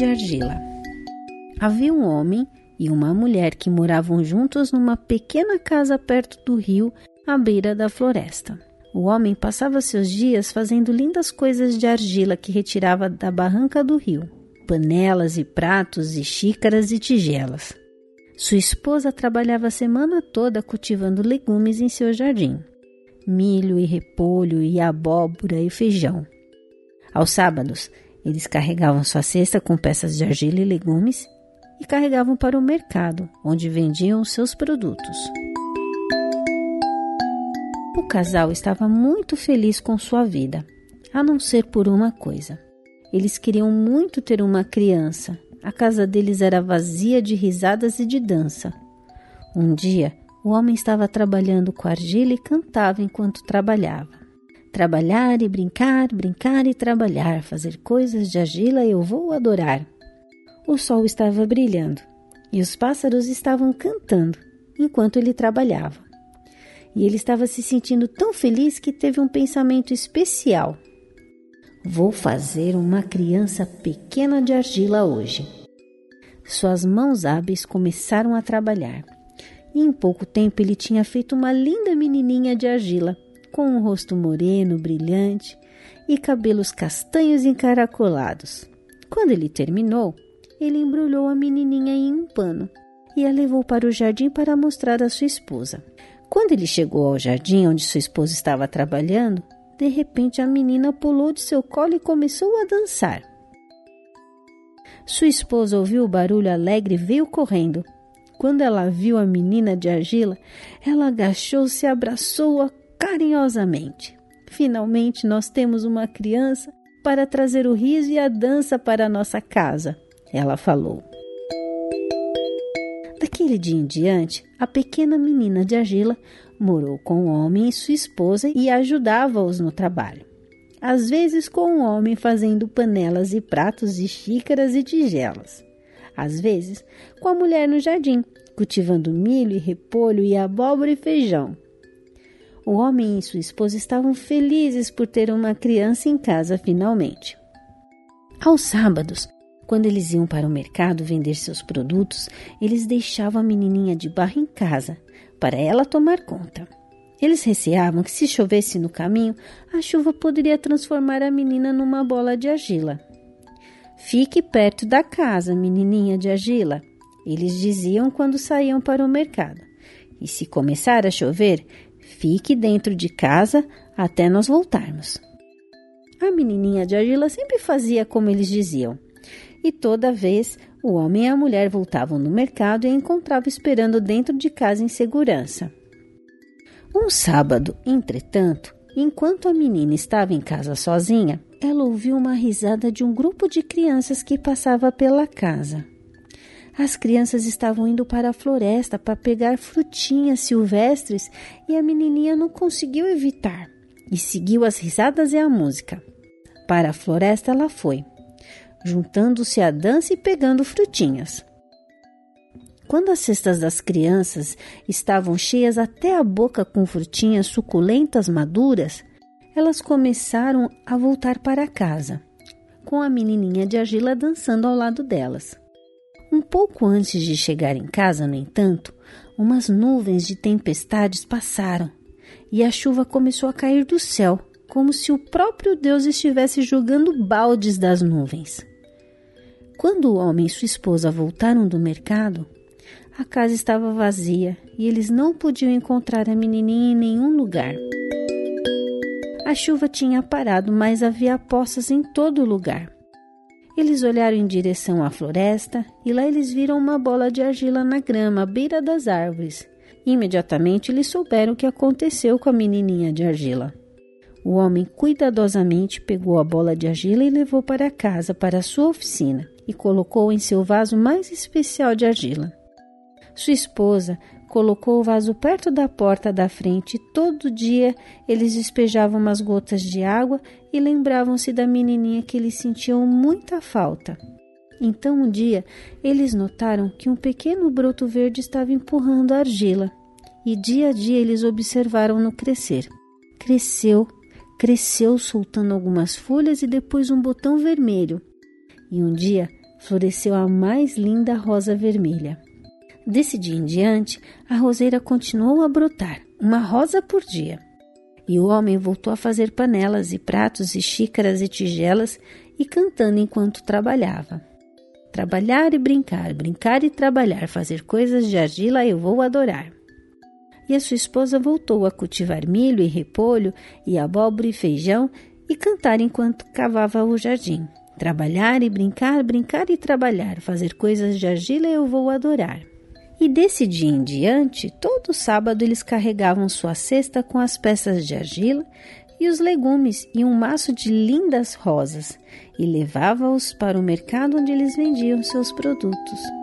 de argila. Havia um homem e uma mulher que moravam juntos numa pequena casa perto do rio, à beira da floresta. O homem passava seus dias fazendo lindas coisas de argila que retirava da barranca do rio: panelas e pratos e xícaras e tigelas. Sua esposa trabalhava a semana toda cultivando legumes em seu jardim: milho e repolho e abóbora e feijão. Aos sábados, eles carregavam sua cesta com peças de argila e legumes e carregavam para o mercado, onde vendiam seus produtos. O casal estava muito feliz com sua vida, a não ser por uma coisa. Eles queriam muito ter uma criança. A casa deles era vazia de risadas e de dança. Um dia, o homem estava trabalhando com argila e cantava enquanto trabalhava. Trabalhar e brincar, brincar e trabalhar, fazer coisas de argila eu vou adorar. O sol estava brilhando e os pássaros estavam cantando enquanto ele trabalhava. E ele estava se sentindo tão feliz que teve um pensamento especial. Vou fazer uma criança pequena de argila hoje. Suas mãos hábeis começaram a trabalhar. E em pouco tempo ele tinha feito uma linda menininha de argila, com um rosto moreno, brilhante e cabelos castanhos encaracolados. Quando ele terminou, ele embrulhou a menininha em um pano e a levou para o jardim para mostrar à sua esposa. Quando ele chegou ao jardim onde sua esposa estava trabalhando, de repente a menina pulou de seu colo e começou a dançar. Sua esposa ouviu o barulho alegre e veio correndo. Quando ela viu a menina de argila, ela agachou-se abraçou-a carinhosamente. Finalmente nós temos uma criança para trazer o riso e a dança para a nossa casa ela falou. Daquele dia em diante, a pequena menina de argila morou com o homem e sua esposa e ajudava-os no trabalho. Às vezes com o homem fazendo panelas e pratos e xícaras e tigelas. Às vezes com a mulher no jardim, cultivando milho e repolho e abóbora e feijão. O homem e sua esposa estavam felizes por ter uma criança em casa finalmente. Aos sábados, quando eles iam para o mercado vender seus produtos, eles deixavam a menininha de barro em casa, para ela tomar conta. Eles receavam que se chovesse no caminho, a chuva poderia transformar a menina numa bola de argila. Fique perto da casa, menininha de argila, eles diziam quando saíam para o mercado. E se começar a chover, fique dentro de casa até nós voltarmos. A menininha de argila sempre fazia como eles diziam e toda vez o homem e a mulher voltavam do mercado e encontravam esperando dentro de casa em segurança. Um sábado, entretanto, enquanto a menina estava em casa sozinha, ela ouviu uma risada de um grupo de crianças que passava pela casa. As crianças estavam indo para a floresta para pegar frutinhas silvestres e a menininha não conseguiu evitar e seguiu as risadas e a música. Para a floresta ela foi juntando-se à dança e pegando frutinhas. Quando as cestas das crianças estavam cheias até a boca com frutinhas suculentas maduras, elas começaram a voltar para casa, com a menininha de argila dançando ao lado delas. Um pouco antes de chegar em casa, no entanto, umas nuvens de tempestades passaram e a chuva começou a cair do céu, como se o próprio Deus estivesse jogando baldes das nuvens. Quando o homem e sua esposa voltaram do mercado, a casa estava vazia e eles não podiam encontrar a menininha em nenhum lugar. A chuva tinha parado, mas havia poças em todo lugar. Eles olharam em direção à floresta e lá eles viram uma bola de argila na grama à beira das árvores. Imediatamente eles souberam o que aconteceu com a menininha de argila. O homem cuidadosamente pegou a bola de argila e levou para casa, para sua oficina e colocou em seu vaso mais especial de argila. Sua esposa colocou o vaso perto da porta da frente e todo dia eles despejavam umas gotas de água e lembravam-se da menininha que eles sentiam muita falta. Então um dia eles notaram que um pequeno broto verde estava empurrando a argila e dia a dia eles observaram-no crescer. Cresceu, cresceu soltando algumas folhas e depois um botão vermelho. E um dia floresceu a mais linda rosa vermelha. Desse dia em diante, a roseira continuou a brotar, uma rosa por dia. E o homem voltou a fazer panelas e pratos e xícaras e tigelas e cantando enquanto trabalhava. Trabalhar e brincar, brincar e trabalhar, fazer coisas de argila eu vou adorar. E a sua esposa voltou a cultivar milho e repolho e abóbora e feijão e cantar enquanto cavava o jardim. Trabalhar e brincar, brincar e trabalhar, fazer coisas de argila eu vou adorar. E desse dia em diante, todo sábado eles carregavam sua cesta com as peças de argila e os legumes e um maço de lindas rosas e levava-os para o mercado onde eles vendiam seus produtos.